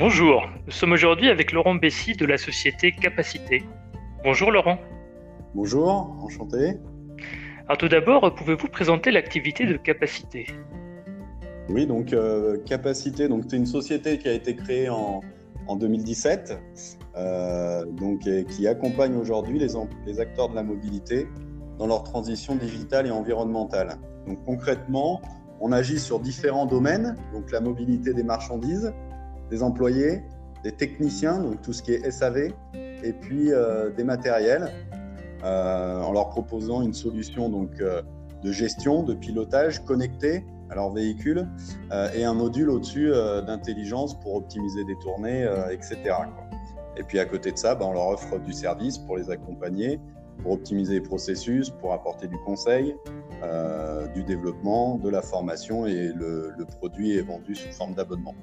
Bonjour, nous sommes aujourd'hui avec Laurent Bessy de la société Capacité. Bonjour Laurent. Bonjour, enchanté. Alors tout d'abord, pouvez-vous présenter l'activité de Capacité? Oui, donc euh, Capacité, donc c'est une société qui a été créée en, 2017, euh, donc qui accompagne aujourd'hui les, les acteurs de la mobilité dans leur transition digitale et environnementale. Donc concrètement, on agit sur différents domaines, donc la mobilité des marchandises, des employés, des techniciens, donc tout ce qui est SAV, et puis euh, des matériels, euh, en leur proposant une solution donc, euh, de gestion, de pilotage connecté à leur véhicule et un module au-dessus d'intelligence pour optimiser des tournées, etc. Et puis à côté de ça, ben, on leur offre du service pour les accompagner, pour optimiser les processus, pour apporter du conseil, du développement, de la formation et le produit est vendu sous forme d'abonnement.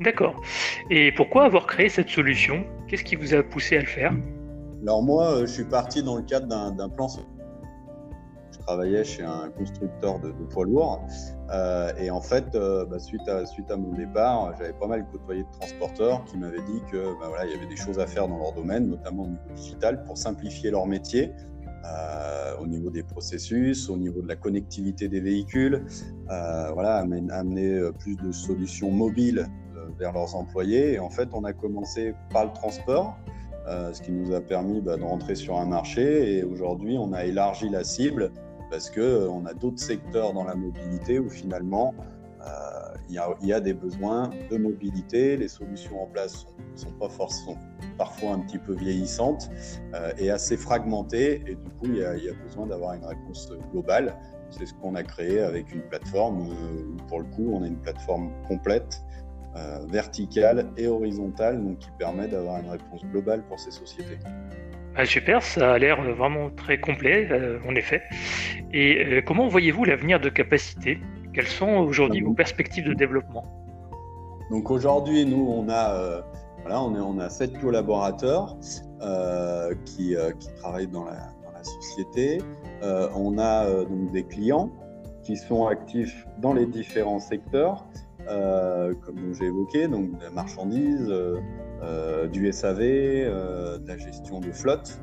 D'accord. Et pourquoi avoir créé cette solution? Qu'est-ce qui vous a poussé à le faire? Alors moi, euh, je suis parti dans le cadre d'un plan. Je travaillais chez un constructeur de, poids lourds. Euh, et en fait, euh, bah, suite, à, suite à mon départ, j'avais pas mal côtoyé de transporteurs qui m'avaient dit que bah, voilà, il y avait des choses à faire dans leur domaine, notamment au niveau digital, pour simplifier leur métier. au niveau des processus, au niveau de la connectivité des véhicules, voilà, amener plus de solutions mobiles vers leurs employés. Et en fait, on a commencé par le transport, euh, ce qui nous a permis bah, de rentrer sur un marché. Et aujourd'hui, on a élargi la cible parce qu'on euh, a d'autres secteurs dans la mobilité où finalement, euh, il y, a des besoins de mobilité. Les solutions en place sont, sont pas forcément parfois un petit peu vieillissantes et assez fragmentées. Et du coup, il y a, besoin d'avoir une réponse globale. C'est ce qu'on a créé avec une plateforme où, pour le coup, on a une plateforme complète euh, verticale et horizontale, donc qui permet d'avoir une réponse globale pour ces sociétés. Ah, super, ça a l'air vraiment très complet, euh, en effet. Et euh, comment voyez-vous l'avenir de capacité Quelles sont aujourd'hui vos perspectives de développement? Donc aujourd'hui, nous, on a, voilà, on, est, on a sept collaborateurs qui, qui, travaillent dans la, dans la société. on a donc des clients qui sont actifs dans les différents secteurs euh, comme j'ai évoqué, donc de la marchandise, euh, euh, du SAV, de la gestion de flotte,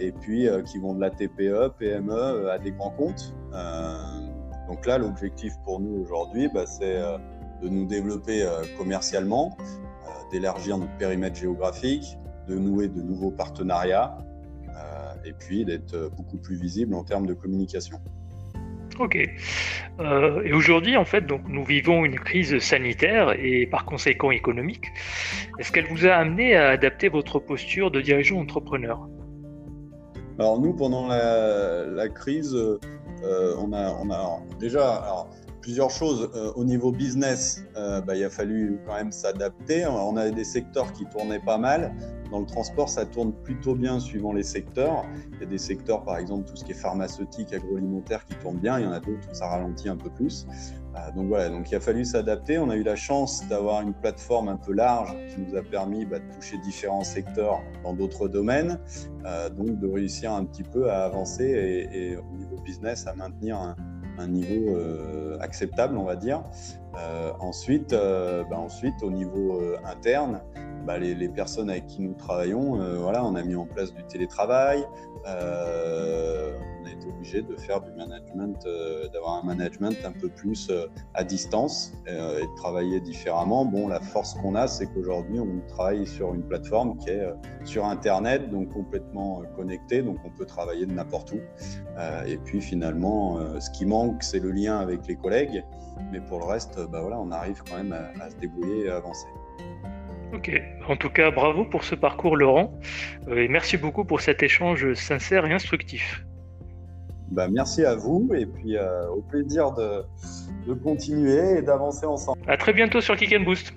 et puis qui vont de la TPE, PME à des grands comptes. donc là, l'objectif pour nous aujourd'hui, bah, c'est de nous développer commercialement, d'élargir notre périmètre géographique, de nouer de nouveaux partenariats, et puis d'être beaucoup plus visible en termes de communication. Ok. Euh, et aujourd'hui, en fait, donc, nous vivons une crise sanitaire et par conséquent économique. Est-ce qu'elle vous a amené à adapter votre posture de dirigeant entrepreneur? Alors nous, pendant la, crise, euh, on, a, on, a, déjà plusieurs choses. Euh, au niveau business, bah, il a fallu quand même s'adapter. On avait des secteurs qui tournaient pas mal. Dans le transport, ça tourne plutôt bien suivant les secteurs. Il y a des secteurs, par exemple, tout ce qui est pharmaceutique, agroalimentaire, qui tournent bien. Il y en a d'autres où ça ralentit un peu plus. Euh, donc voilà, donc il a fallu s'adapter. On a eu la chance d'avoir une plateforme un peu large qui nous a permis bah, de toucher différents secteurs dans d'autres domaines, euh, donc de réussir un petit peu à avancer et, au niveau business à maintenir un, niveau euh, acceptable, on va dire. ensuite, bah, ensuite, au niveau interne, bah, les, personnes avec qui nous travaillons, euh, voilà, on a mis en place du télétravail, euh, on a été obligé de faire du management, euh, d'avoir un management un peu plus à distance et de travailler différemment. Bon, la force qu'on a, c'est qu'aujourd'hui, on travaille sur une plateforme qui est sur Internet, donc complètement connectée, donc on peut travailler de n'importe où. et puis finalement, ce qui manque, c'est le lien avec les collègues, mais pour le reste, bah, voilà, on arrive quand même à, à se débrouiller et à avancer. Ok, en tout cas, bravo pour ce parcours, Laurent, euh, et merci beaucoup pour cet échange sincère et instructif. Bah, merci à vous, et puis euh, au plaisir de, de continuer et d'avancer ensemble. À très bientôt sur Kick and Boost.